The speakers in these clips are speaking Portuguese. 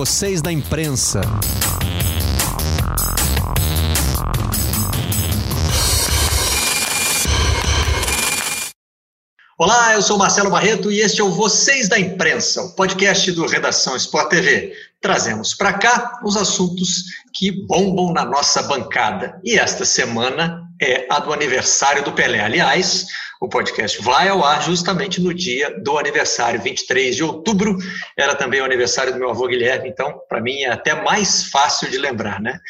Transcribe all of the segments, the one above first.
vocês da imprensa. Olá, eu sou Marcelo Barreto e este é o Vocês da Imprensa, o podcast do Redação Sport TV. Trazemos para cá os assuntos que bombam na nossa bancada. E esta semana é a do aniversário do Pelé. Aliás, o podcast vai ao ar justamente no dia do aniversário, 23 de outubro. Era também o aniversário do meu avô Guilherme, então, para mim, é até mais fácil de lembrar, né?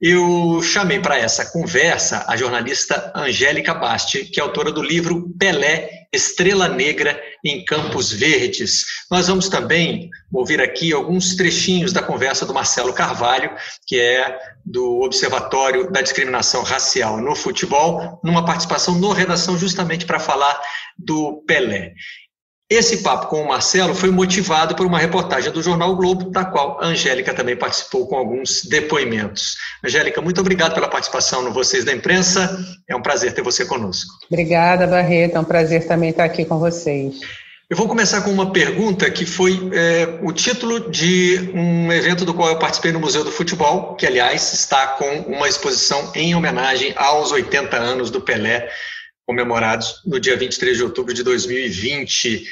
Eu chamei para essa conversa a jornalista Angélica Basti, que é autora do livro Pelé, Estrela Negra em Campos Verdes. Nós vamos também ouvir aqui alguns trechinhos da conversa do Marcelo Carvalho, que é do Observatório da Discriminação Racial no Futebol, numa participação no Redação justamente para falar do Pelé. Esse papo com o Marcelo foi motivado por uma reportagem do Jornal Globo, da qual a Angélica também participou com alguns depoimentos. Angélica, muito obrigado pela participação no Vocês da Imprensa. É um prazer ter você conosco. Obrigada, Barreto. É um prazer também estar aqui com vocês. Eu vou começar com uma pergunta que foi é, o título de um evento do qual eu participei no Museu do Futebol, que, aliás, está com uma exposição em homenagem aos 80 anos do Pelé, comemorados no dia 23 de outubro de 2020.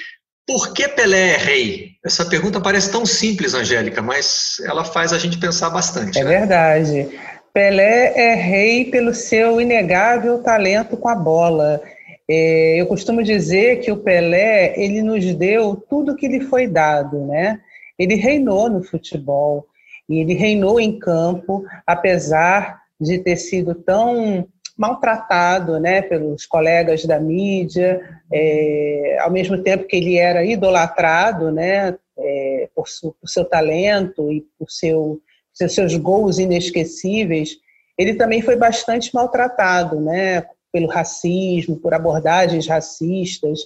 Por que Pelé é rei? Essa pergunta parece tão simples, Angélica, mas ela faz a gente pensar bastante. É né? verdade. Pelé é rei pelo seu inegável talento com a bola. É, eu costumo dizer que o Pelé ele nos deu tudo que lhe foi dado, né? Ele reinou no futebol e ele reinou em campo, apesar de ter sido tão maltratado né, pelos colegas da mídia, é, ao mesmo tempo que ele era idolatrado né, é, por, su, por, seu talento e por seu, seus, seus gols inesquecíveis, ele também foi bastante maltratado né, pelo racismo, por abordagens racistas,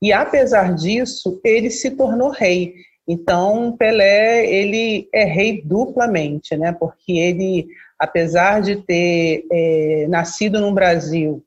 e apesar disso, ele se tornou rei. Então, Pelé, ele é rei duplamente, né, porque ele apesar de ter é, nascido no Brasil,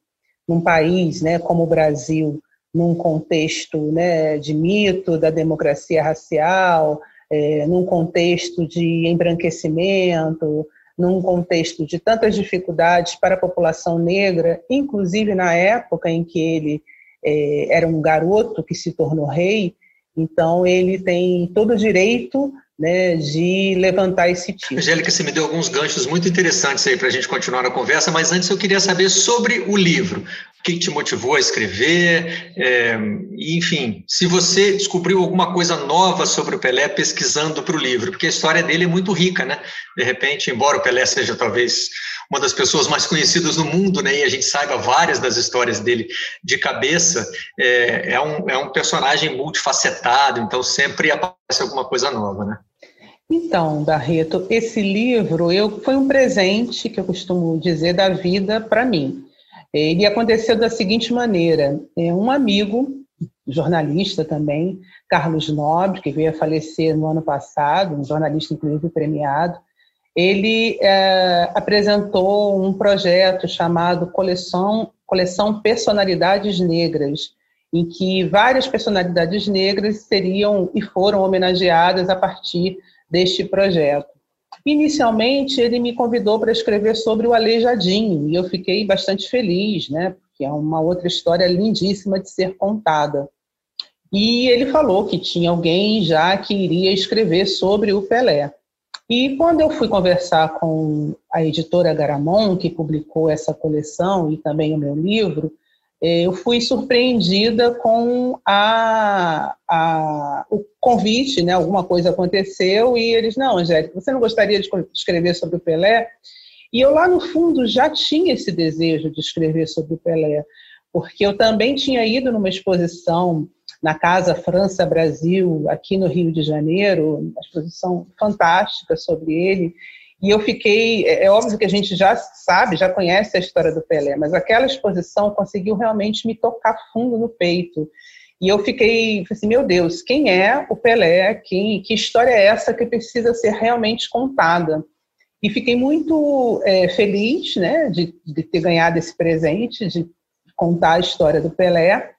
num país né, como o Brasil, num contexto né, de mito da democracia racial, é, num contexto de embranquecimento, num contexto de tantas dificuldades para a população negra, inclusive na época em que ele é, era um garoto que se tornou rei, então ele tem todo o direito né, de levantar esse tipo. Angélica, você me deu alguns ganchos muito interessantes aí para a gente continuar a conversa, mas antes eu queria saber sobre o livro. O que te motivou a escrever? É, enfim, se você descobriu alguma coisa nova sobre o Pelé pesquisando para o livro, porque a história dele é muito rica, né? De repente, embora o Pelé seja talvez uma das pessoas mais conhecidas no mundo, né, e a gente saiba várias das histórias dele de cabeça, é, é, um, é um personagem multifacetado, então sempre aparece alguma coisa nova, né? Então, Barreto, esse livro eu, foi um presente, que eu costumo dizer, da vida para mim. Ele aconteceu da seguinte maneira: é, um amigo, jornalista também, Carlos Nobre, que veio a falecer no ano passado, um jornalista inclusive premiado, ele é, apresentou um projeto chamado Coleção, Coleção Personalidades Negras, em que várias personalidades negras seriam e foram homenageadas a partir deste projeto. Inicialmente, ele me convidou para escrever sobre o Aleijadinho, e eu fiquei bastante feliz, né, porque é uma outra história lindíssima de ser contada. E ele falou que tinha alguém já que iria escrever sobre o Pelé. E quando eu fui conversar com a editora Garamond, que publicou essa coleção e também o meu livro, eh, eu fui surpreendida com a, a, o convite, né? Alguma coisa aconteceu e eles, não, Angélica, você não gostaria de escrever sobre o Pelé? E eu lá no fundo já tinha esse desejo de escrever sobre o Pelé, porque eu também tinha ido numa exposição na Casa França Brasil, aqui no Rio de Janeiro, uma exposição fantástica sobre ele. E eu fiquei, é, é óbvio que a gente já sabe, já conhece a história do Pelé, mas aquela exposição conseguiu realmente me tocar fundo no peito. E eu fiquei assim, meu Deus, quem é o Pelé? Quem, que história é essa que precisa ser realmente contada? E fiquei muito é, feliz né, de, de ter ganhado esse presente, de contar a história do Pelé.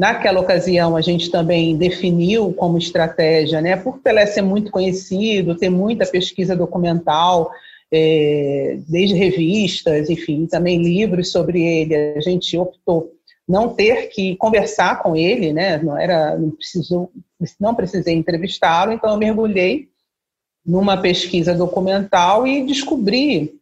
Naquela ocasião, a gente também definiu como estratégia, né, por Pelé ser muito conhecido, ter muita pesquisa documental, é, desde revistas, enfim, também livros sobre ele, a gente optou não ter que conversar com ele, né, não era, não precisou, não precisei entrevistá-lo, então eu mergulhei numa pesquisa documental e descobri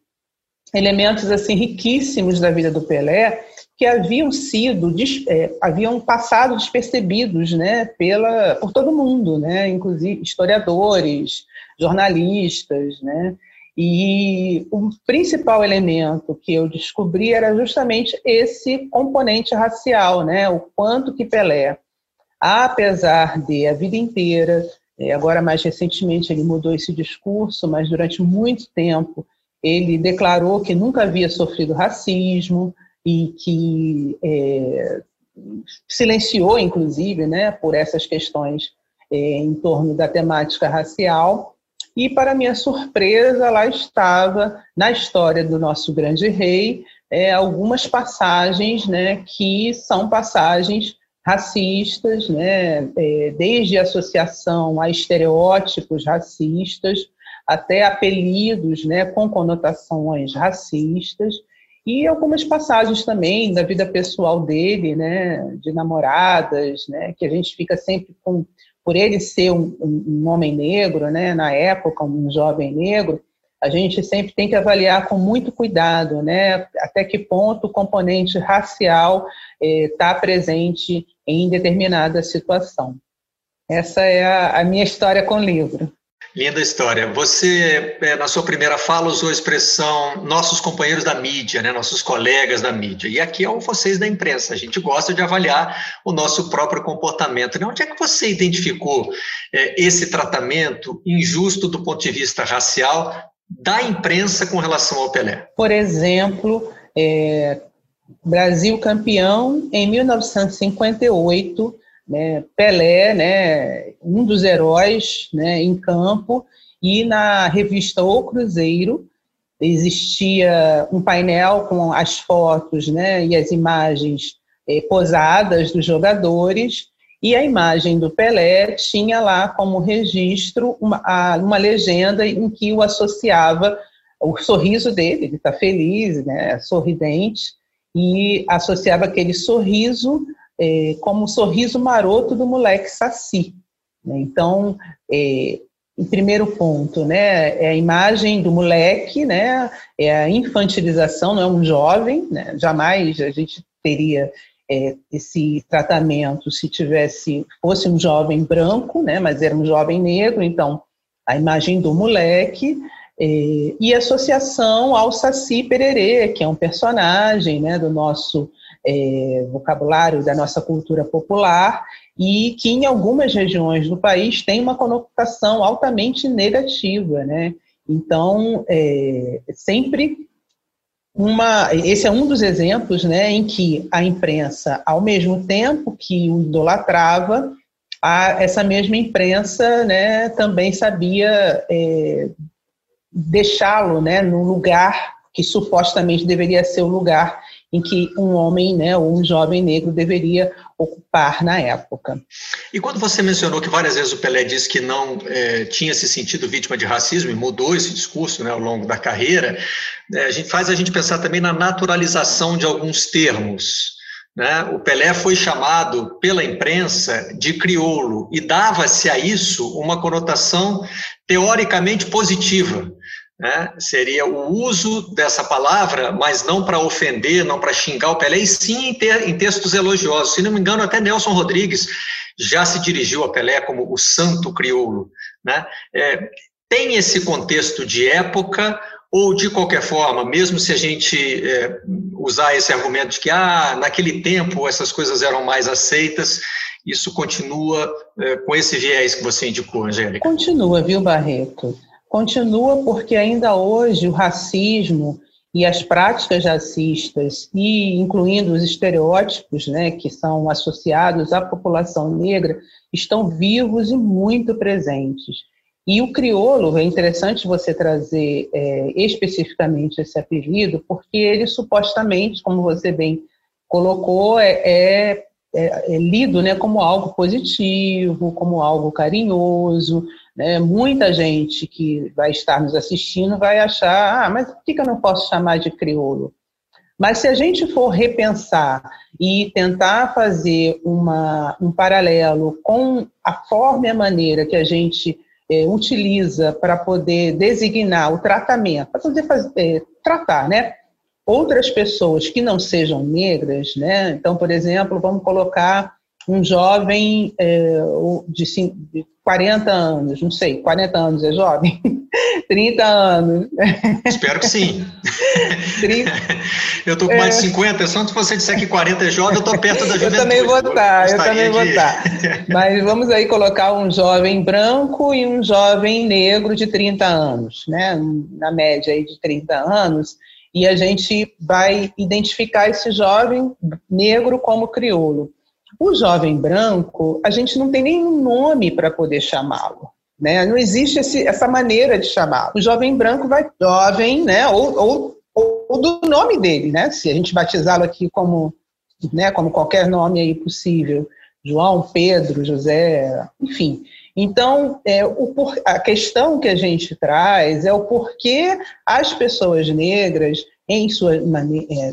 elementos assim riquíssimos da vida do Pelé que haviam sido é, haviam passado despercebidos né pela por todo mundo né inclusive historiadores jornalistas né. E o principal elemento que eu descobri era justamente esse componente racial né o quanto que Pelé apesar de a vida inteira é, agora mais recentemente ele mudou esse discurso mas durante muito tempo ele declarou que nunca havia sofrido racismo e que é, silenciou, inclusive, né, por essas questões é, em torno da temática racial. E, para minha surpresa, lá estava, na história do nosso grande rei, é, algumas passagens né, que são passagens racistas, né, é, desde associação a estereótipos racistas, até apelidos né, com conotações racistas, e algumas passagens também da vida pessoal dele, né, de namoradas, né, que a gente fica sempre com, por ele ser um, um, homem negro, né, na época um jovem negro, a gente sempre tem que avaliar com muito cuidado, né, até que ponto o componente racial está eh, presente em determinada situação. Essa é a, a minha história com o livro. Linda história. Você, é, na sua primeira fala, usou a expressão nossos companheiros da mídia, né, nossos colegas da mídia. E aqui é o vocês da imprensa. A gente gosta de avaliar o nosso próprio comportamento. Né? Onde é que você identificou é, esse tratamento injusto do ponto de vista racial da imprensa com relação ao Pelé? Por exemplo, é, Brasil campeão em 1958 né, Pelé, né, um dos heróis né, em campo, e na revista O Cruzeiro existia um painel com as fotos né, e as imagens eh, posadas dos jogadores, e a imagem do Pelé tinha lá como registro uma, uma legenda em que o associava o sorriso dele, ele está feliz, né, sorridente, e associava aquele sorriso é, como o sorriso maroto do moleque Saci. Né? Então, é, em primeiro ponto, né, é a imagem do moleque, né, é a infantilização, não é um jovem, né, jamais a gente teria é, esse tratamento se tivesse fosse um jovem branco, né, mas era um jovem negro, então a imagem do moleque é, e associação ao Saci Pererê, que é um personagem, né, do nosso é, vocabulário da nossa cultura popular e que em algumas regiões do país tem uma conotação altamente negativa, né? Então, é, sempre uma, esse é um dos exemplos, né, em que a imprensa, ao mesmo tempo que o idolatrava, a, essa mesma imprensa, né, também sabia é, deixá-lo, né, no lugar que supostamente deveria ser o lugar em que um homem, né, ou um jovem negro deveria ocupar na época. E quando você mencionou que várias vezes o Pelé disse que não é, tinha se sentido vítima de racismo e mudou esse discurso né, ao longo da carreira, é, a gente faz a gente pensar também na naturalização de alguns termos. Né? O Pelé foi chamado pela imprensa de crioulo e dava-se a isso uma conotação teoricamente positiva. Né? Seria o uso dessa palavra, mas não para ofender, não para xingar o Pelé, e sim em, ter, em textos elogiosos. Se não me engano, até Nelson Rodrigues já se dirigiu a Pelé como o santo crioulo. Né? É, tem esse contexto de época, ou de qualquer forma, mesmo se a gente é, usar esse argumento de que ah, naquele tempo essas coisas eram mais aceitas, isso continua é, com esse viés que você indicou, Angélica? Continua, viu, Barreto? Continua porque ainda hoje o racismo e as práticas racistas, e incluindo os estereótipos né, que são associados à população negra, estão vivos e muito presentes. E o crioulo, é interessante você trazer é, especificamente esse apelido, porque ele supostamente, como você bem colocou, é, é é, é lido né, como algo positivo, como algo carinhoso. Né? Muita gente que vai estar nos assistindo vai achar, ah, mas por que eu não posso chamar de crioulo? Mas se a gente for repensar e tentar fazer uma, um paralelo com a forma e a maneira que a gente é, utiliza para poder designar o tratamento, para poder fazer, é, tratar, né? Outras pessoas que não sejam negras, né? Então, por exemplo, vamos colocar um jovem é, de, de 40 anos, não sei, 40 anos é jovem? 30 anos. Espero que sim. 30... Eu estou com mais de 50, é. só se você disser que 40 é jovem, eu estou perto da juventude. Eu também vou estar, eu também vou estar. Mas vamos aí colocar um jovem branco e um jovem negro de 30 anos, né? Na média aí de 30 anos, e a gente vai identificar esse jovem negro como crioulo. O jovem branco, a gente não tem nenhum nome para poder chamá-lo. Né? Não existe esse, essa maneira de chamar. O jovem branco vai jovem, né? Ou, ou, ou do nome dele, né? Se a gente batizá-lo aqui como, né? Como qualquer nome aí possível, João, Pedro, José, enfim. Então, é, a questão que a gente traz é o porquê as pessoas negras em sua, é,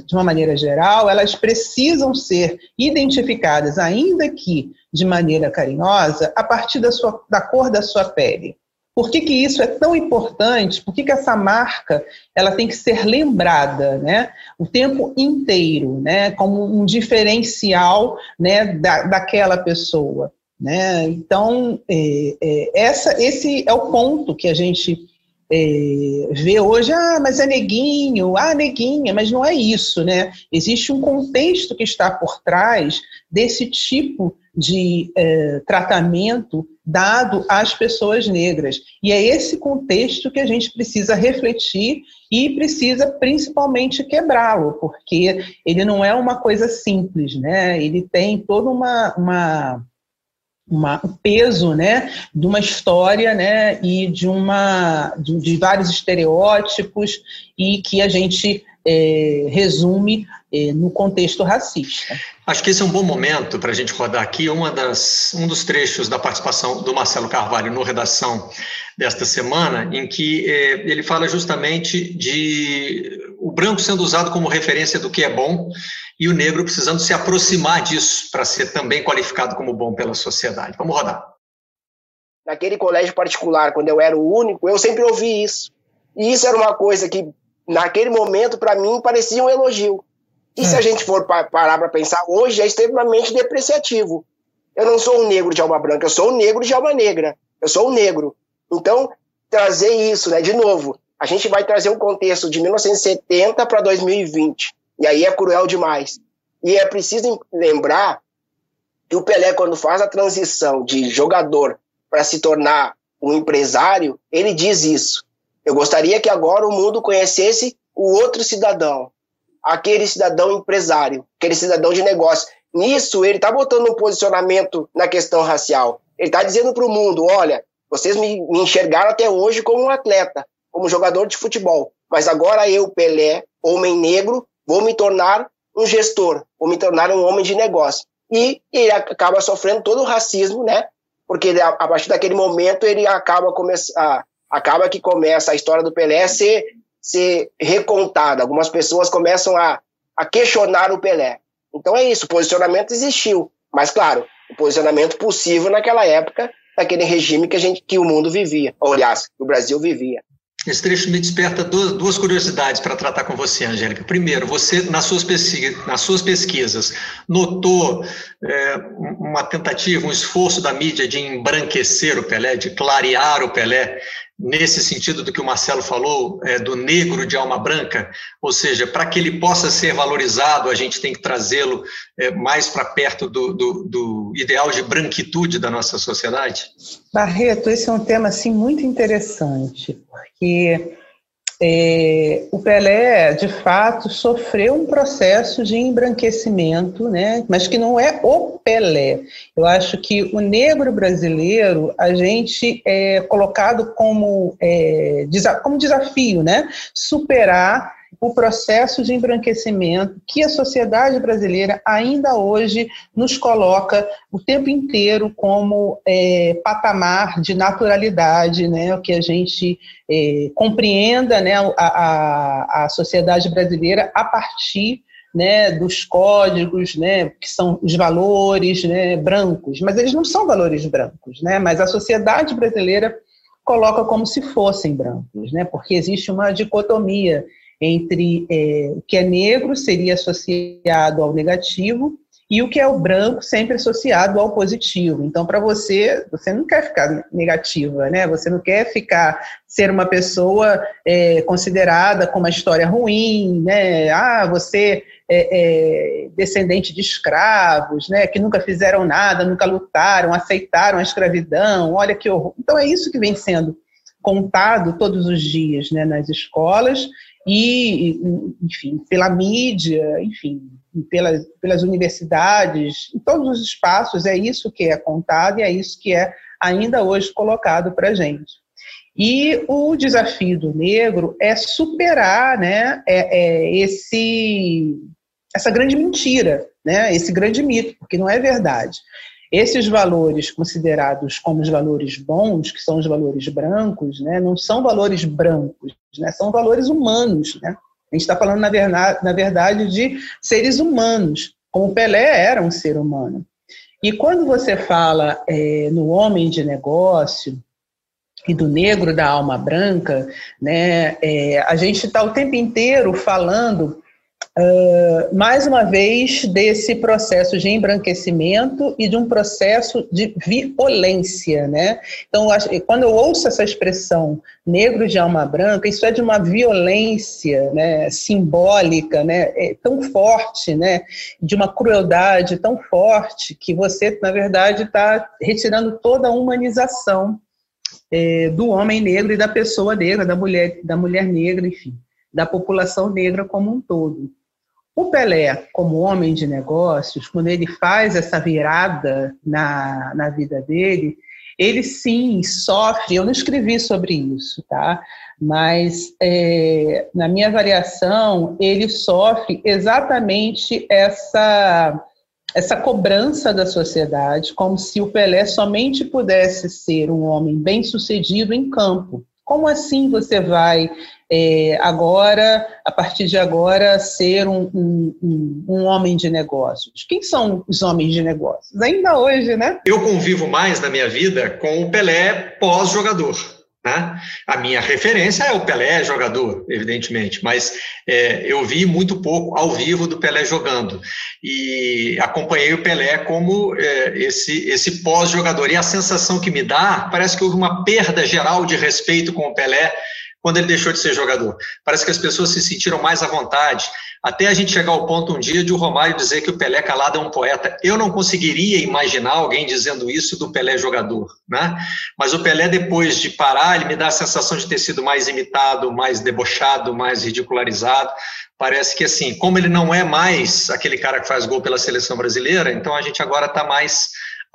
de uma maneira geral, elas precisam ser identificadas, ainda que de maneira carinhosa, a partir da, sua, da cor da sua pele. Por que, que isso é tão importante? Por que, que essa marca ela tem que ser lembrada né, o tempo inteiro, né, como um diferencial né, da, daquela pessoa? Né? Então, é, é, essa, esse é o ponto que a gente é, vê hoje, ah, mas é neguinho, ah, neguinha, mas não é isso, né? Existe um contexto que está por trás desse tipo de é, tratamento dado às pessoas negras. E é esse contexto que a gente precisa refletir e precisa principalmente quebrá-lo, porque ele não é uma coisa simples, né? Ele tem toda uma, uma uma, o peso né, de uma história né, e de, uma, de, de vários estereótipos e que a gente é, resume é, no contexto racista. Acho que esse é um bom momento para a gente rodar aqui uma das, um dos trechos da participação do Marcelo Carvalho no Redação desta semana, em que é, ele fala justamente de o branco sendo usado como referência do que é bom e o negro precisando se aproximar disso para ser também qualificado como bom pela sociedade. Vamos rodar. Naquele colégio particular, quando eu era o único, eu sempre ouvi isso. E isso era uma coisa que, naquele momento, para mim, parecia um elogio. E é. se a gente for parar para pensar, hoje é extremamente depreciativo. Eu não sou um negro de alma branca, eu sou um negro de alma negra. Eu sou um negro. Então, trazer isso, né, de novo, a gente vai trazer um contexto de 1970 para 2020. E aí é cruel demais. E é preciso lembrar que o Pelé, quando faz a transição de jogador para se tornar um empresário, ele diz isso. Eu gostaria que agora o mundo conhecesse o outro cidadão, aquele cidadão empresário, aquele cidadão de negócio. Nisso, ele está botando um posicionamento na questão racial. Ele está dizendo para o mundo: olha, vocês me, me enxergaram até hoje como um atleta, como jogador de futebol, mas agora eu, Pelé, homem negro, vou me tornar um gestor, vou me tornar um homem de negócio. E ele acaba sofrendo todo o racismo, né? Porque a, a partir daquele momento ele acaba começar, acaba que começa a história do Pelé ser, ser recontada. Algumas pessoas começam a, a questionar o Pelé. Então é isso, o posicionamento existiu, mas claro, o posicionamento possível naquela época, naquele regime que a gente, que o mundo vivia, ou aliás, o Brasil vivia. Esse trecho me desperta duas, duas curiosidades para tratar com você, Angélica. Primeiro, você, nas suas, pesquisas, nas suas pesquisas notou é, uma tentativa, um esforço da mídia de embranquecer o Pelé, de clarear o Pelé, nesse sentido do que o Marcelo falou, é, do negro de alma branca? Ou seja, para que ele possa ser valorizado, a gente tem que trazê-lo é, mais para perto do, do, do ideal de branquitude da nossa sociedade? Barreto, esse é um tema assim, muito interessante que é, o Pelé, de fato, sofreu um processo de embranquecimento, né? mas que não é o Pelé. Eu acho que o negro brasileiro, a gente é colocado como, é, como desafio, né? superar o processo de embranquecimento que a sociedade brasileira ainda hoje nos coloca o tempo inteiro como é, patamar de naturalidade, né, que a gente é, compreenda né, a, a, a sociedade brasileira a partir né, dos códigos, né, que são os valores né, brancos, mas eles não são valores brancos, né, mas a sociedade brasileira coloca como se fossem brancos, né, porque existe uma dicotomia entre é, o que é negro seria associado ao negativo e o que é o branco sempre associado ao positivo. Então, para você, você não quer ficar negativa, né? Você não quer ficar ser uma pessoa é, considerada com uma história ruim, né? Ah, você é, é, descendente de escravos, né? Que nunca fizeram nada, nunca lutaram, aceitaram a escravidão. Olha que horror. Então é isso que vem sendo contado todos os dias, né? Nas escolas e, enfim, pela mídia, enfim, pelas, pelas universidades, em todos os espaços, é isso que é contado e é isso que é ainda hoje colocado para a gente. E o desafio do negro é superar né, é, é esse, essa grande mentira, né, esse grande mito, porque não é verdade. Esses valores considerados como os valores bons, que são os valores brancos, né, não são valores brancos, né, são valores humanos. Né? A gente está falando, na verdade, na verdade, de seres humanos, como Pelé era um ser humano. E quando você fala é, no homem de negócio e do negro da alma branca, né, é, a gente está o tempo inteiro falando Uh, mais uma vez, desse processo de embranquecimento e de um processo de violência, né? Então, quando eu ouço essa expressão negro de alma branca, isso é de uma violência né, simbólica, né, é tão forte, né, de uma crueldade tão forte que você, na verdade, está retirando toda a humanização é, do homem negro e da pessoa negra, da mulher, da mulher negra, enfim, da população negra como um todo. O Pelé, como homem de negócios, quando ele faz essa virada na, na vida dele, ele sim sofre. Eu não escrevi sobre isso, tá? Mas é, na minha avaliação, ele sofre exatamente essa essa cobrança da sociedade, como se o Pelé somente pudesse ser um homem bem sucedido em campo. Como assim você vai é, agora, a partir de agora, ser um, um, um, homem de negócios. Quem são os homens de negócios? Ainda hoje, né? Eu convivo mais na minha vida com o Pelé pós-jogador. Né? A minha referência é o Pelé jogador, evidentemente, mas é, eu vi muito pouco ao vivo do Pelé jogando e acompanhei o Pelé como é, esse, esse pós-jogador. E a sensação que me dá, parece que houve uma perda geral de respeito com o Pelé quando ele deixou de ser jogador. Parece que as pessoas se sentiram mais à vontade, até a gente chegar ao ponto um dia de o Romário dizer que o Pelé calado é um poeta. Eu não conseguiria imaginar alguém dizendo isso do Pelé jogador, né? Mas o Pelé, depois de parar, ele me dá a sensação de ter sido mais imitado, mais debochado, mais ridicularizado. Parece que, assim, como ele não é mais aquele cara que faz gol pela seleção brasileira, então a gente agora está mais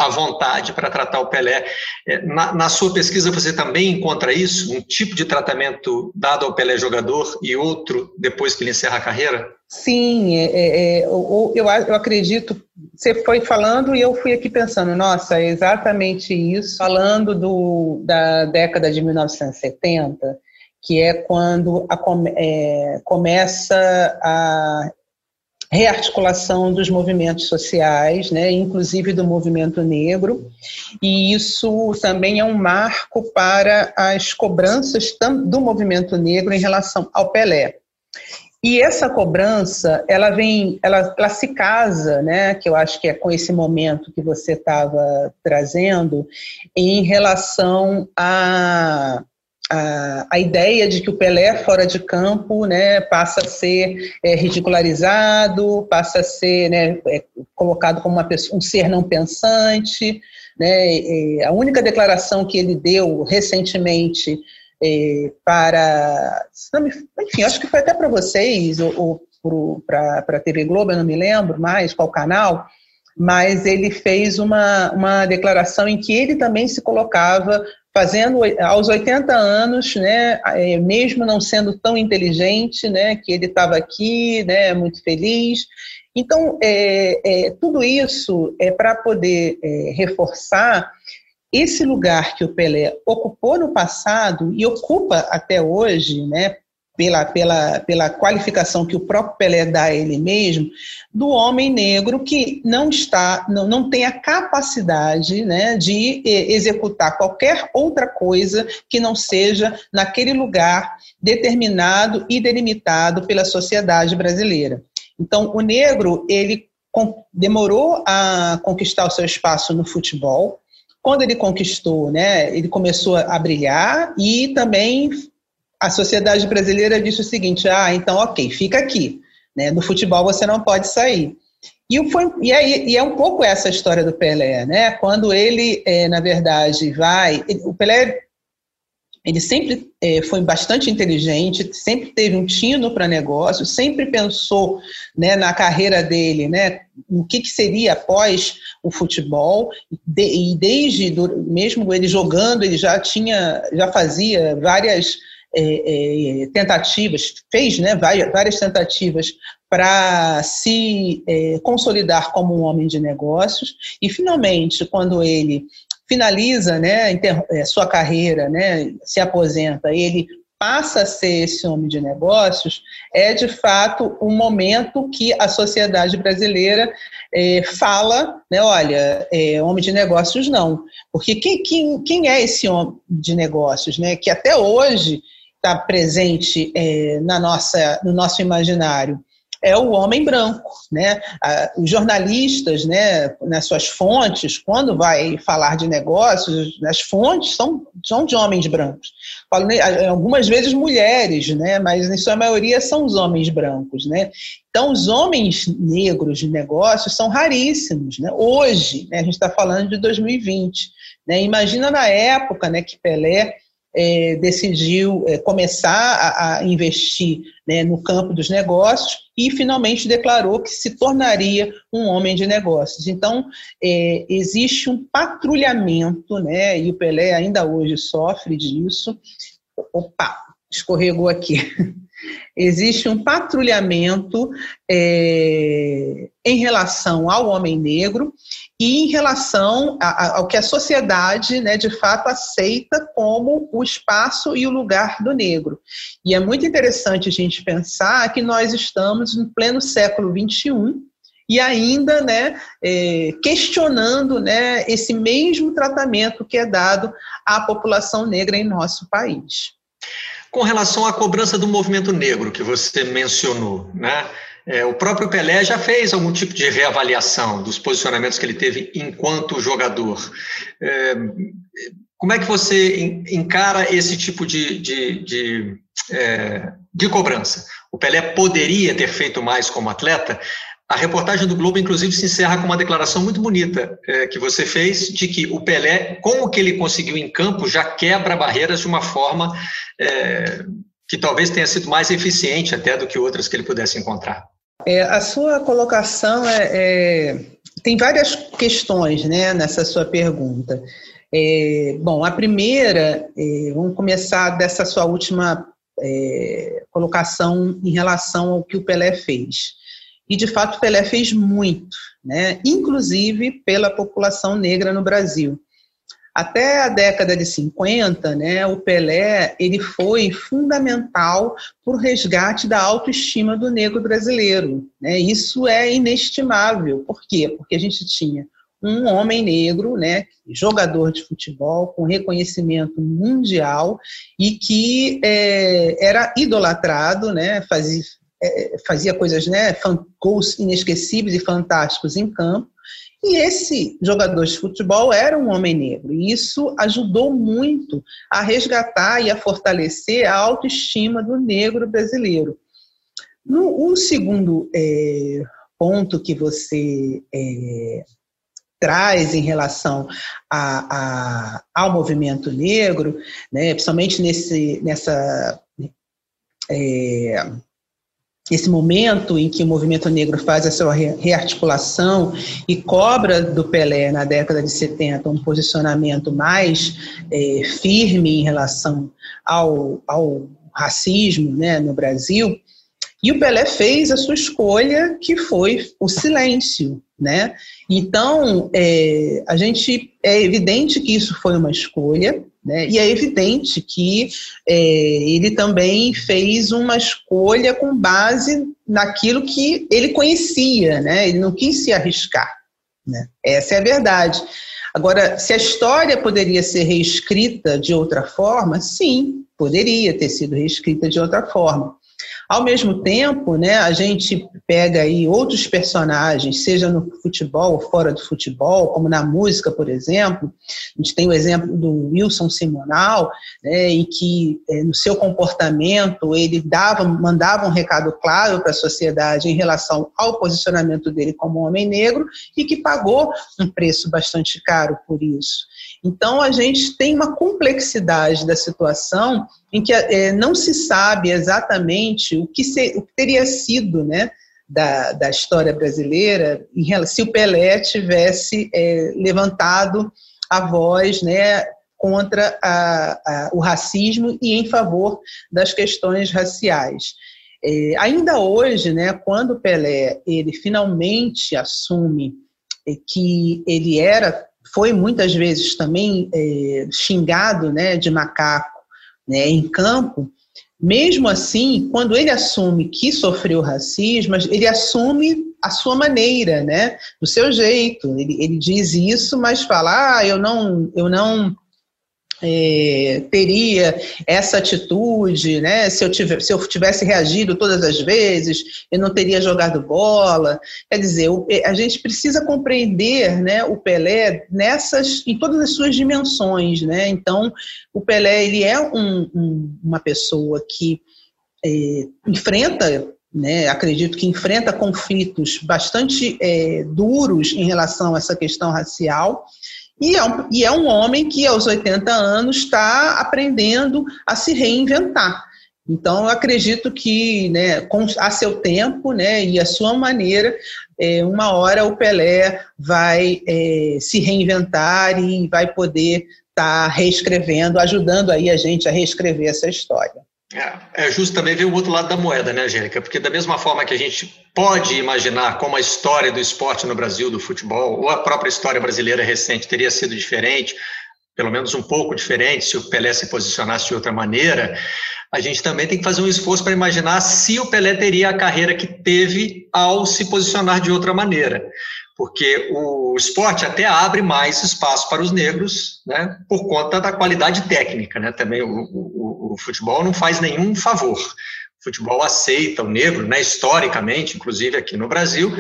à vontade para tratar o Pelé. É, na, na, sua pesquisa, você também encontra isso? Um tipo de tratamento dado ao Pelé jogador e outro depois que ele encerra a carreira? Sim, é, é, é eu, eu, eu acredito. Você foi falando e eu fui aqui pensando, nossa, é exatamente isso. Falando do, da década de 1970, que é quando a, é, começa a rearticulação dos movimentos sociais, né, inclusive do movimento negro, e isso também é um marco para as cobranças do movimento negro em relação ao Pelé. E essa cobrança, ela vem, ela, ela se casa, né, que eu acho que é com esse momento que você estava trazendo, em relação a a, ideia de que o Pelé fora de campo né, passa a ser é, ridicularizado, passa a ser né, é, colocado como pessoa, um ser não pensante. Né, a única declaração que ele deu recentemente é, para. Enfim, acho que foi até para vocês, ou, ou para a TV Globo, eu não me lembro mais qual canal, mas ele fez uma, uma declaração em que ele também se colocava fazendo aos 80 anos, né, é, mesmo não sendo tão inteligente, né, que ele estava aqui, né, muito feliz. Então, é, é, tudo isso é para poder é, reforçar esse lugar que o Pelé ocupou no passado e ocupa até hoje, né, pela, pela, pela qualificação que o próprio Pelé dá a ele mesmo, do homem negro que não está, não, não tem a capacidade né, de executar qualquer outra coisa que não seja naquele lugar determinado e delimitado pela sociedade brasileira. Então, o negro, ele demorou a conquistar o seu espaço no futebol, quando ele conquistou, né, ele começou a brilhar e também a sociedade brasileira disse o seguinte: ah, então ok, fica aqui. Né? No futebol você não pode sair. E, foi, e, é, e é um pouco essa história do Pelé, né? Quando ele, é, na verdade, vai. Ele, o Pelé ele sempre é, foi bastante inteligente, sempre teve um tino para negócio, sempre pensou né, na carreira dele, né, o que, que seria após o futebol, de, e desde, do, mesmo ele jogando, ele já tinha, já fazia várias é, é, tentativas, fez né, várias, tentativas para se é, consolidar como um homem de negócios, e finalmente, quando ele finaliza né, é, sua carreira, né, se aposenta, ele passa a ser esse homem de negócios, é de fato um momento que a sociedade brasileira é, fala, né, olha, é, homem de negócios não. Porque quem, quem, quem é esse homem de negócios, né, que até hoje está presente é, na nossa, no nosso imaginário é o homem branco, né? Os jornalistas, né, nas suas fontes, quando vai falar de negócios, as fontes são, são de homens brancos. Algumas vezes mulheres, né, mas em sua maioria são os homens brancos, né? Então, os homens negros de negócios são raríssimos, né? Hoje, né, a gente está falando de 2020, né? Imagina na época, né, que Pelé é, decidiu é, começar a, a investir né, no campo dos negócios e finalmente declarou que se tornaria um homem de negócios. Então, é, existe um patrulhamento, né, e o Pelé ainda hoje sofre disso. Opa, escorregou aqui. existe um patrulhamento é, em relação ao homem negro e em relação a, ao que a sociedade, né, de fato, aceita como o espaço e o lugar do negro. E é muito interessante a gente pensar que nós estamos em pleno século XXI e ainda né, é, questionando né, esse mesmo tratamento que é dado à população negra em nosso país. Com relação à cobrança do movimento negro que você mencionou, né? É, o próprio Pelé já fez algum tipo de reavaliação dos posicionamentos que ele teve enquanto jogador. É, como é que você encara esse tipo de, de, de, é, de cobrança? O Pelé poderia ter feito mais como atleta? A reportagem do Globo, inclusive, se encerra com uma declaração muito bonita é, que você fez de que o Pelé, com o que ele conseguiu em campo, já quebra barreiras de uma forma é, que talvez tenha sido mais eficiente até do que outras que ele pudesse encontrar. É, a sua colocação é, é, tem várias questões né, nessa sua pergunta. É, bom, a primeira, é, vamos começar dessa sua última colocação em relação ao que o Pelé fez. E, de fato, Pelé fez muito, né, inclusive pela população negra no Brasil. Até a década de 50, né, o Pelé ele foi fundamental para o resgate da autoestima do negro brasileiro. Né? Isso é inestimável. Por quê? Porque a gente tinha um homem negro, né, jogador de futebol com reconhecimento mundial e que é, era idolatrado, né, fazia, é, fazia coisas, né, gols inesquecíveis e fantásticos em campo e esse jogador de futebol era um homem negro, e isso ajudou muito a resgatar e a fortalecer a autoestima do negro brasileiro. No segundo é, ponto que você é, traz em relação a, a, ao movimento negro, né, principalmente nesse, nessa é, esse momento em que o movimento negro faz a sua rearticulação e cobra do Pelé, na década de 70, um posicionamento mais é, firme em relação ao, ao racismo né, no Brasil, e o Pelé fez a sua escolha, que foi o silêncio, né? Então, é, a gente é evidente que isso foi uma escolha, né? E é evidente que é, ele também fez uma escolha com base naquilo que ele conhecia, né? Ele não quis se arriscar, né? Essa é a verdade. Agora, se a história poderia ser reescrita de outra forma, sim, poderia ter sido reescrita de outra forma. Ao mesmo tempo, né, a gente pega aí outros personagens, seja no futebol ou fora do futebol, como na música, por exemplo. A gente tem o exemplo do Wilson Simonal, né, em que é, no seu comportamento ele dava, mandava um recado claro para a sociedade em relação ao posicionamento dele como homem negro e que pagou um preço bastante caro por isso. Então, a gente tem uma complexidade da situação em que é, não se sabe exatamente o que, se, o que teria sido né, da, da, história brasileira se o Pelé tivesse é, levantado a voz né, contra a, a, o racismo e em favor das questões raciais. É, ainda hoje, né, quando o Pelé ele finalmente assume que ele era foi muitas vezes também é, xingado né, de macaco né, em campo, mesmo assim, quando ele assume que sofreu racismo, ele assume a sua maneira, né, do seu jeito. Ele, ele diz isso, mas fala, ah, eu não, eu não é, teria essa atitude, né? Se eu, tivesse, se eu tivesse reagido todas as vezes, eu não teria jogado bola. Quer dizer, o, é, a gente precisa compreender, né, o Pelé nessas, em todas as suas dimensões, né? Então, o Pelé ele é um, um, uma pessoa que é, enfrenta né, acredito que enfrenta conflitos bastante é, duros em relação a essa questão racial, e é, um, e é um homem que, aos 80 anos, está aprendendo a se reinventar. Então, eu acredito que, né, com, a seu tempo né, e a sua maneira, é, uma hora o Pelé vai é, se reinventar e vai poder estar tá reescrevendo, ajudando aí a gente a reescrever essa história. É, é justo também ver o outro lado da moeda, né, Angélica? Porque da mesma forma que a gente pode imaginar como a história do esporte no Brasil, do futebol, ou a própria história brasileira recente teria sido diferente, pelo menos um pouco diferente, se o Pelé se posicionasse de outra maneira, a gente também tem que fazer um esforço para imaginar se o Pelé teria a carreira que teve ao se posicionar de outra maneira porque o esporte até abre mais espaço para os negros, né, por conta da qualidade técnica, né, também o, o, o futebol não faz nenhum favor, o futebol aceita o negro, né, historicamente, inclusive aqui no Brasil,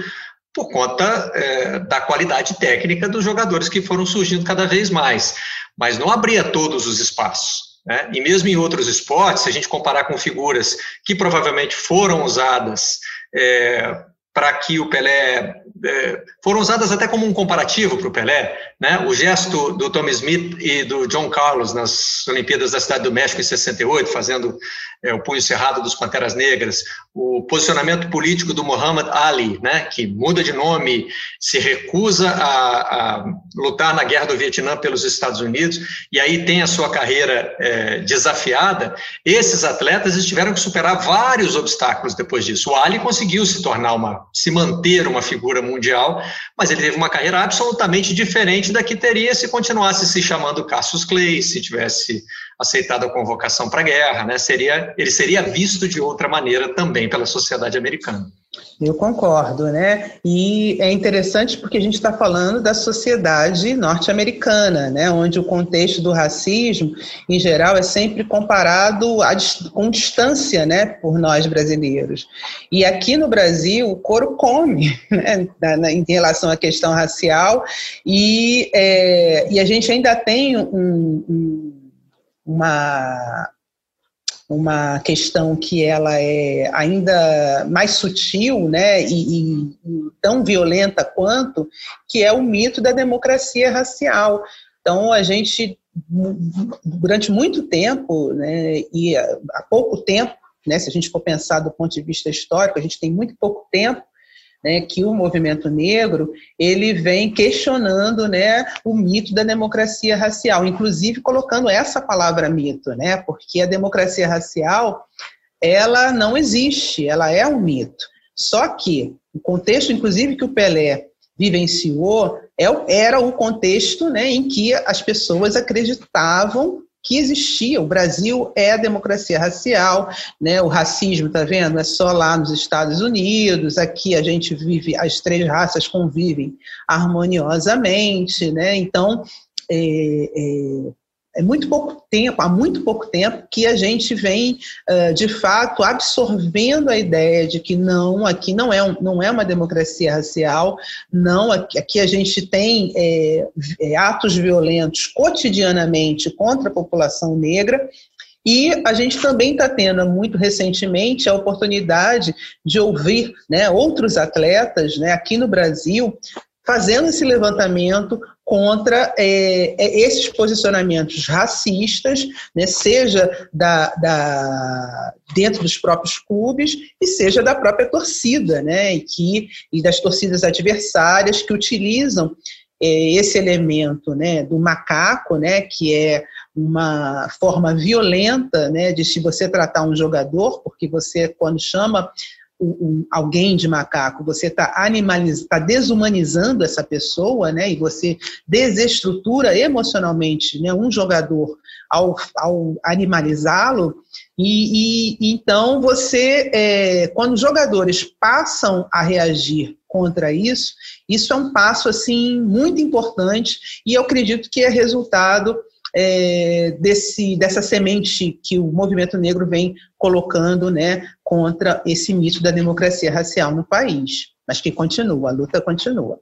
por conta é, da qualidade técnica dos jogadores que foram surgindo cada vez mais, mas não abria todos os espaços. Né? E mesmo em outros esportes, se a gente comparar com figuras que provavelmente foram usadas é, para que o Pelé é, foram usadas até como um comparativo para o Pelé, né? O gesto do Tom Smith e do John Carlos nas Olimpíadas da Cidade do México em 68, fazendo é, o punho cerrado dos Panteras Negras, o posicionamento político do Muhammad Ali, né? Que muda de nome, se recusa a, a lutar na guerra do Vietnã pelos Estados Unidos e aí tem a sua carreira é, desafiada. Esses atletas tiveram que superar vários obstáculos depois disso. O Ali conseguiu se tornar uma, se manter uma figura mundial, mas ele teve uma carreira absolutamente diferente da que teria se continuasse se chamando Cassius Clay, se tivesse aceitado a convocação para a guerra, né? Seria, ele seria visto de outra maneira também pela sociedade americana. Eu concordo, né? E é interessante porque a gente está falando da sociedade norte-americana, né? Onde o contexto do racismo, em geral, é sempre comparado a, com distância, né? Por nós brasileiros. E aqui no Brasil, o couro come, né? em relação à questão racial, e, é, e a gente ainda tem um, um uma, uma questão que ela é ainda mais sutil, né, e, e, tão violenta quanto, que é o mito da democracia racial. Então a gente durante muito tempo, né, e há pouco tempo né, se a gente for pensar do ponto de vista histórico, a gente tem muito pouco tempo né, que o movimento negro ele vem questionando né, o mito da democracia racial, inclusive colocando essa palavra mito, né, porque a democracia racial ela não existe, ela é um mito. Só que o contexto, inclusive, que o Pelé vivenciou é era o contexto né, em que as pessoas acreditavam que existia. O Brasil é a democracia racial, né? O racismo, tá vendo? É só lá nos Estados Unidos. Aqui a gente vive, as três raças convivem harmoniosamente, né? Então, é, é, é muito pouco tempo, há muito pouco tempo, que a gente vem, de fato, absorvendo a ideia de que não, aqui não é, um, não é uma democracia racial, não, aqui, a gente tem é, é, atos violentos cotidianamente contra a população negra, e a gente também está tendo, muito recentemente, a oportunidade de ouvir né, outros atletas né, aqui no Brasil fazendo esse levantamento contra é, é, esses posicionamentos racistas, né, seja da, da, dentro dos próprios clubes e seja da própria torcida, né, e, que, e das torcidas adversárias que utilizam é, esse elemento né, do macaco, né, que é uma forma violenta né, de se você tratar um jogador, porque você, quando chama um, alguém de macaco, você está animalizando, está desumanizando essa pessoa, né? E você desestrutura emocionalmente, né? Um jogador ao, ao animalizá-lo. E, e, então você, é, quando os jogadores passam a reagir contra isso, isso é um passo assim muito importante e eu acredito que é resultado é, desse, dessa semente que o movimento negro vem colocando né, contra esse mito da democracia racial no país. Mas que continua, a luta continua.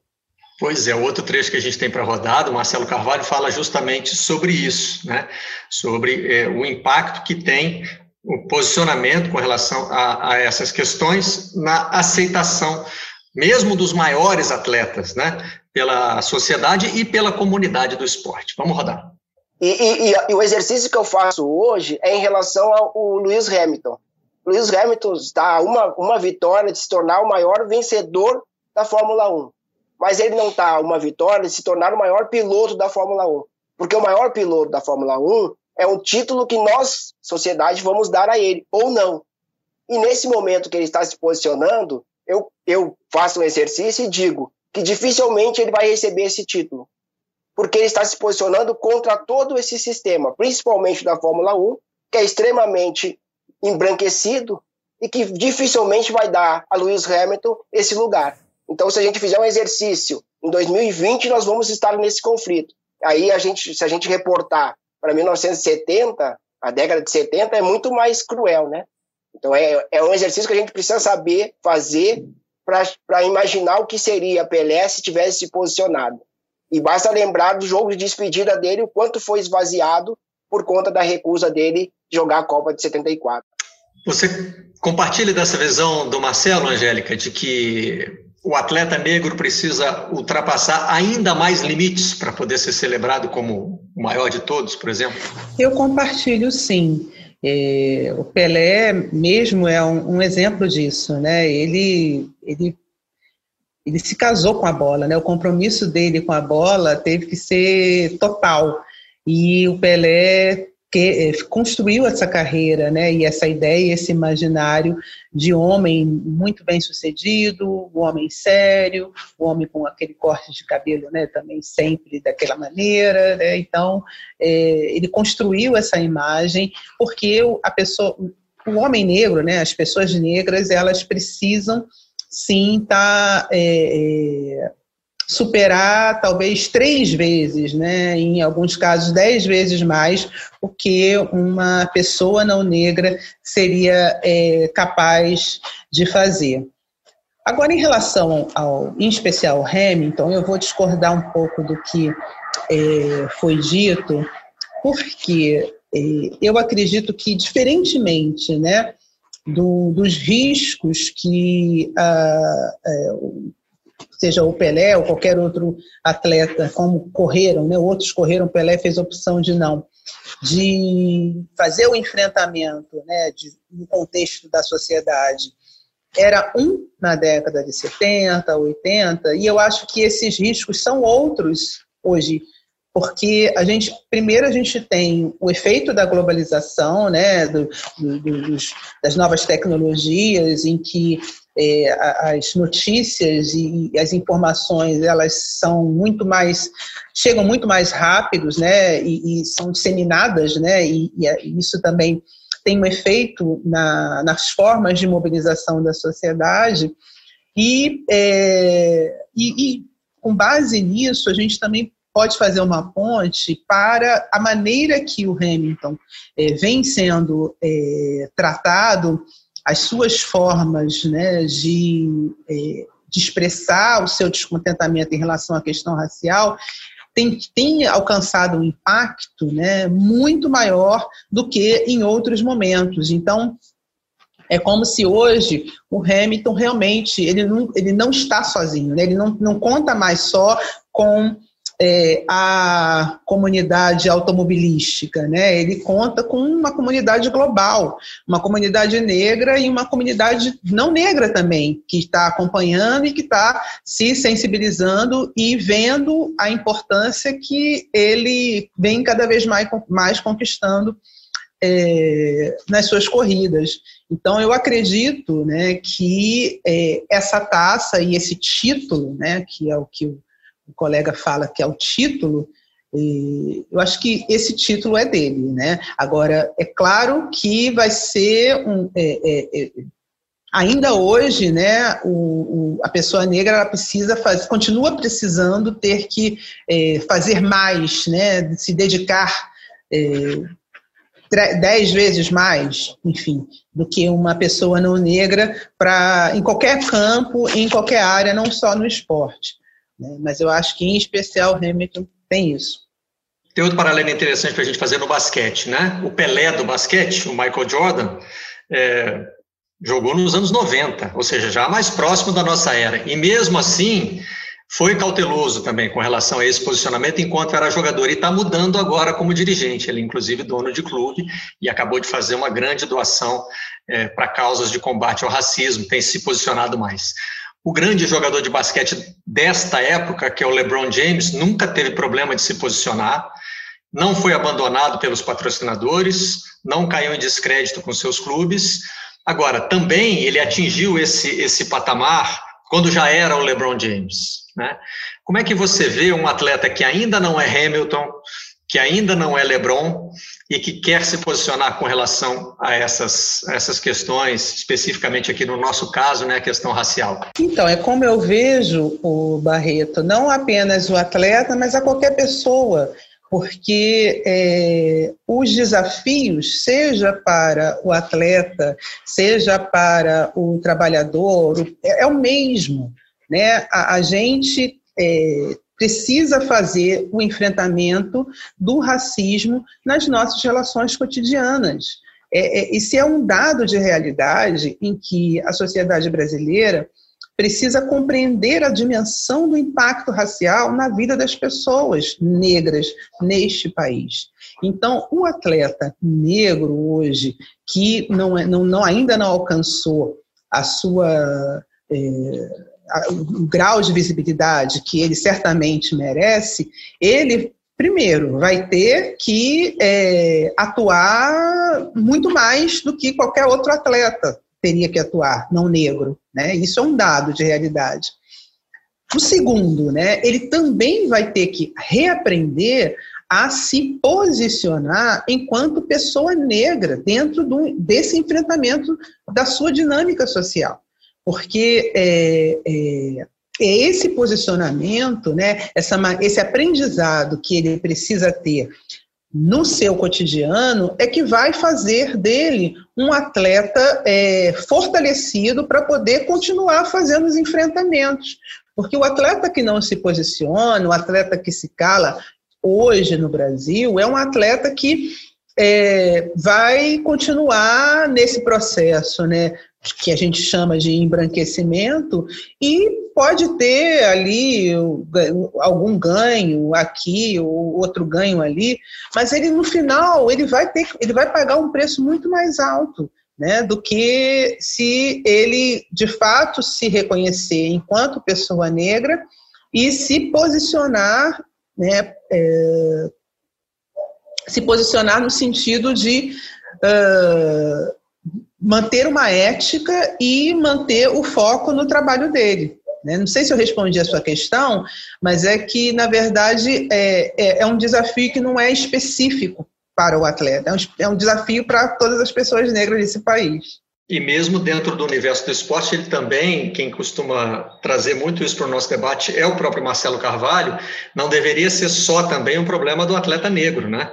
Pois é, outro trecho que a gente tem para rodar, o Marcelo Carvalho fala justamente sobre isso, né? sobre é, o impacto que tem o posicionamento com relação a, a, essas questões na aceitação, mesmo dos maiores atletas, né? pela sociedade e pela comunidade do esporte. Vamos rodar. E, e, e, o exercício que eu faço hoje é em relação ao Lewis Hamilton. Lewis Hamilton está a uma, uma vitória de se tornar o maior vencedor da Fórmula 1. Mas ele não está a uma vitória de se tornar o maior piloto da Fórmula 1. Porque o maior piloto da Fórmula 1 é um título que nós, sociedade, vamos dar a ele, ou não. E nesse momento que ele está se posicionando, eu, eu faço um exercício e digo que dificilmente ele vai receber esse título porque ele está se posicionando contra todo esse sistema, principalmente da Fórmula 1, que é extremamente embranquecido e que dificilmente vai dar a Lewis Hamilton esse lugar. Então, se a gente fizer um exercício em 2020, nós vamos estar nesse conflito. Aí, a gente, se a gente reportar para 1970, a década de 70 é muito mais cruel, né? Então, é, é um exercício que a gente precisa saber fazer para imaginar o que seria Pelé se tivesse se posicionado. E basta lembrar do jogo de despedida dele, o quanto foi esvaziado por conta da recusa dele de jogar a Copa de 74. Você compartilha dessa visão do Marcelo, Angélica, de que o atleta negro precisa ultrapassar ainda mais limites para poder ser celebrado como o maior de todos, por exemplo? Eu compartilho sim. É, o Pelé mesmo é um, um, exemplo disso, né? Ele, ele ele se casou com a bola, né? O compromisso dele com a bola teve que ser total. E o Pelé que, eh, construiu essa carreira, né? E essa ideia, esse imaginário de homem muito bem sucedido, um homem sério, um homem com aquele corte de cabelo, né? Também sempre daquela maneira, né? Então é, ele construiu essa imagem porque a pessoa, o homem negro, né? As pessoas negras, elas precisam sim tá, é, é, superar talvez três vezes, né, em alguns casos dez vezes mais o que uma pessoa não negra seria é, capaz de fazer. Agora, em relação ao, em especial ao Hamilton, eu vou discordar um pouco do que é, foi dito, porque é, eu acredito que, diferentemente, né, do, dos riscos que ah, é, seja o Pelé ou qualquer outro atleta, como correram, né? outros correram, Pelé fez a opção de não. de fazer o enfrentamento né, de, no contexto da sociedade era um na década de 70, 80, e eu acho que esses riscos são outros hoje, porque a gente primeiro a gente tem o efeito da globalização, né, do, do, dos, das novas tecnologias, em que é, as notícias e as informações elas são muito mais chegam muito mais rápidos, né, e, e são disseminadas, né, e, e, isso também tem um efeito na, nas formas de mobilização da sociedade. E, é, e com base nisso a gente também pode fazer uma ponte para a maneira que o Hamilton é, vem sendo é, tratado as suas formas né, de, é, de expressar o seu descontentamento em relação à questão racial tem, tem alcançado um impacto né, muito maior do que em outros momentos. Então, é como se hoje o Hamilton realmente ele não, ele não está sozinho, né? ele não, não conta mais só com é, a comunidade automobilística, né? Ele conta com uma comunidade global, uma comunidade negra e uma comunidade não negra também, que está acompanhando e que está se sensibilizando e vendo a importância que ele vem cada vez mais, mais conquistando é, nas suas corridas. Então, eu acredito né, que é, essa taça e esse título, né, que é o que o o colega fala que é o título, eu acho que esse título é dele, né? Agora, é claro que vai ser um. É, é, é, ainda hoje, né, o, o, a pessoa negra ela precisa fazer, continua precisando ter que é, fazer mais, né, se dedicar é, dez vezes mais, enfim, do que uma pessoa não negra para em qualquer campo, em qualquer área, não só no esporte. Né? Mas eu acho que, em especial, o Hamilton tem isso. Tem outro paralelo interessante para a gente fazer no basquete, né? O Pelé do basquete, o Michael Jordan, é, jogou nos anos 90, ou seja, já mais próximo da nossa era. E mesmo assim, foi cauteloso também com relação a esse posicionamento enquanto era jogador e está mudando agora como dirigente. Ele, inclusive, dono de clube e acabou de fazer uma grande doação é, para causas de combate ao racismo, tem se posicionado mais. O grande jogador de basquete desta época, que é o LeBron James, nunca teve problema de se posicionar, não foi abandonado pelos patrocinadores, não caiu em descrédito com seus clubes. Agora, também ele atingiu esse, esse patamar quando já era o LeBron James. Né? Como é que você vê um atleta que ainda não é Hamilton, que ainda não é LeBron e que quer se posicionar com relação a essas, a essas questões, especificamente aqui no nosso caso, né, a questão racial? Então, é como eu vejo o Barreto, não apenas o atleta, mas a qualquer pessoa, porque é, os desafios, seja para o atleta, seja para o trabalhador, é, é o mesmo. Né? A, a gente é, precisa fazer o enfrentamento do racismo nas nossas relações cotidianas. É, é, esse é um dado de realidade em que a sociedade brasileira precisa compreender a dimensão do impacto racial na vida das pessoas negras neste país. Então, o atleta negro hoje, que não, é, não, não ainda não alcançou a sua é, o grau de visibilidade que ele certamente merece, ele primeiro, vai ter que é, atuar muito mais do que qualquer outro atleta teria que atuar, não negro. Né? Isso é um dado de realidade. O segundo, né, ele também vai ter que reaprender a se posicionar enquanto pessoa negra dentro do, desse enfrentamento da sua dinâmica social porque é, é, é esse posicionamento, né, essa, esse aprendizado que ele precisa ter no seu cotidiano é que vai fazer dele um atleta é, fortalecido para poder continuar fazendo os enfrentamentos. Porque o atleta que não se posiciona, o atleta que se cala hoje no Brasil, é um atleta que é, vai continuar nesse processo, né? Que a gente chama de embranquecimento e pode ter ali algum ganho aqui ou outro ganho ali, mas ele no final ele vai ter ele vai pagar um preço muito mais alto, né, do que se ele de fato se reconhecer enquanto pessoa negra e se posicionar, né, é, se posicionar no sentido de uh, manter uma ética e manter o foco no trabalho dele. Né? Não sei se eu respondi a sua questão, mas é que, na verdade, é, é, é um desafio que não é específico para o atleta, é um, é um desafio para todas as pessoas negras desse país. E mesmo dentro do universo do esporte, ele também, quem costuma trazer muito isso para o nosso debate é o próprio Marcelo Carvalho, não deveria ser só também um problema do atleta negro, né?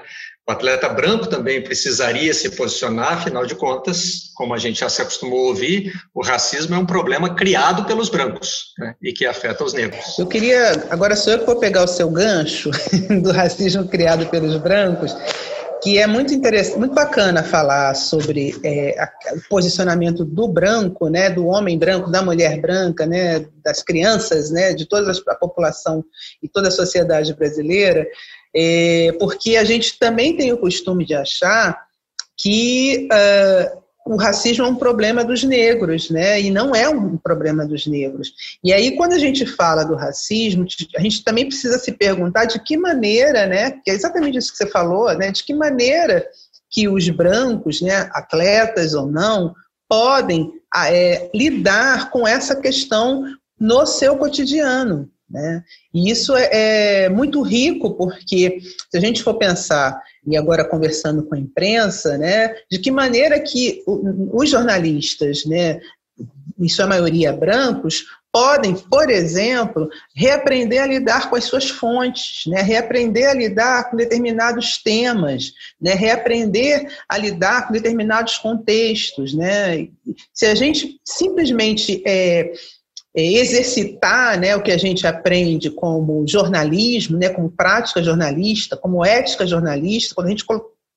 O atleta branco também precisaria se posicionar, afinal de contas, como a gente já se acostumou a ouvir, o racismo é um problema criado pelos brancos né, e que afeta os negros. Eu queria, agora sou eu vou pegar o seu gancho do racismo criado pelos brancos, que é muito interessante, muito bacana falar sobre é, a, o posicionamento do branco, né, do homem branco, da mulher branca, né, das crianças, né, de toda a população e toda a sociedade brasileira, é, porque a gente também tem o costume de achar que uh, o racismo é um problema dos negros, né? E não é um problema dos negros. E aí, quando a gente fala do racismo, a gente também precisa se perguntar de que maneira, né? Que é exatamente isso que você falou, né? De que maneira que os brancos, né, atletas ou não, podem é, lidar com essa questão no seu cotidiano. Né? E isso é, é, muito rico, porque se a gente for pensar, e agora conversando com a imprensa, né, de que maneira que os jornalistas, né, em sua maioria brancos, podem, por exemplo, reaprender a lidar com as suas fontes, né? reaprender a lidar com determinados temas, né? reaprender a lidar com determinados contextos. Né? Se a gente simplesmente é, exercitar né, o que a gente aprende como jornalismo, né, como prática jornalista, como ética jornalista, quando a gente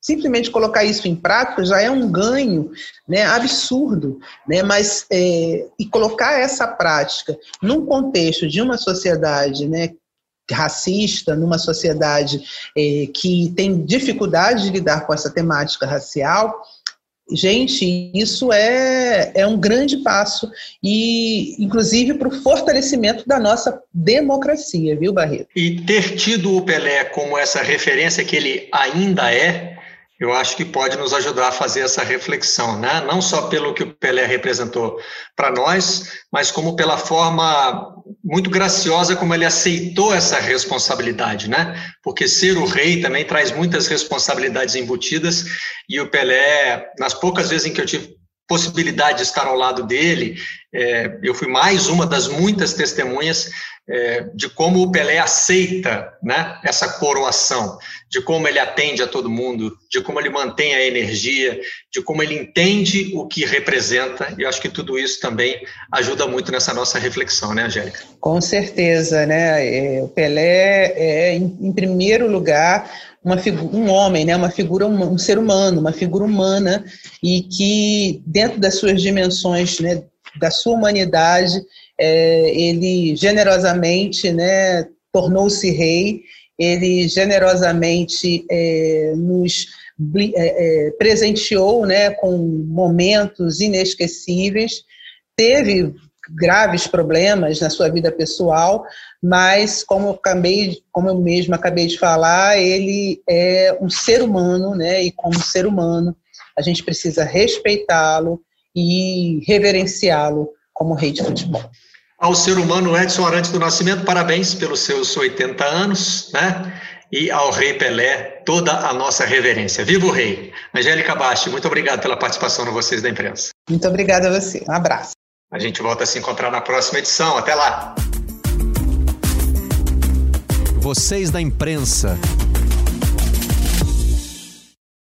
simplesmente colocar isso em prática já é um ganho né, absurdo, né, mas é, e colocar essa prática num contexto de uma sociedade né, racista, numa sociedade é, que tem dificuldade de lidar com essa temática racial, Gente, isso é, é um grande passo e, inclusive, para o fortalecimento da nossa democracia, viu, Barreto? E ter tido o Pelé como essa referência que ele ainda é, eu acho que pode nos ajudar a fazer essa reflexão, né? não só pelo que o Pelé representou para nós, mas como pela forma muito graciosa como ele aceitou essa responsabilidade, né? Porque ser o rei também traz muitas responsabilidades embutidas e o Pelé, nas poucas vezes em que eu tive possibilidade de estar ao lado dele, é, eu fui mais uma das muitas testemunhas é, de como o Pelé aceita né, essa coroação, de como ele atende a todo mundo, de como ele mantém a energia, de como ele entende o que representa, e acho que tudo isso também ajuda muito nessa nossa reflexão, né, Angélica? Com certeza, né? É, o Pelé é, em primeiro lugar, uma um homem, né, uma figura, um ser humano, uma figura humana, e que, dentro das suas dimensões, né, da sua humanidade, é, ele generosamente né, tornou-se rei, ele generosamente é, nos é, é, presenteou né, com momentos inesquecíveis, teve graves problemas na sua vida pessoal, mas como eu, acabei, como eu mesmo acabei de falar, ele é um ser humano, né? E como ser humano, a gente precisa respeitá-lo e reverenciá-lo como rei de futebol. Ao ser humano Edson Arantes do Nascimento, parabéns pelos seus 80 anos, né? E ao Rei Pelé, toda a nossa reverência. Viva o Rei! Angélica Basti, muito obrigado pela participação no Vocês da Imprensa. Muito obrigada a você. Um abraço. A gente volta a se encontrar na próxima edição. Até lá! Vocês da Imprensa.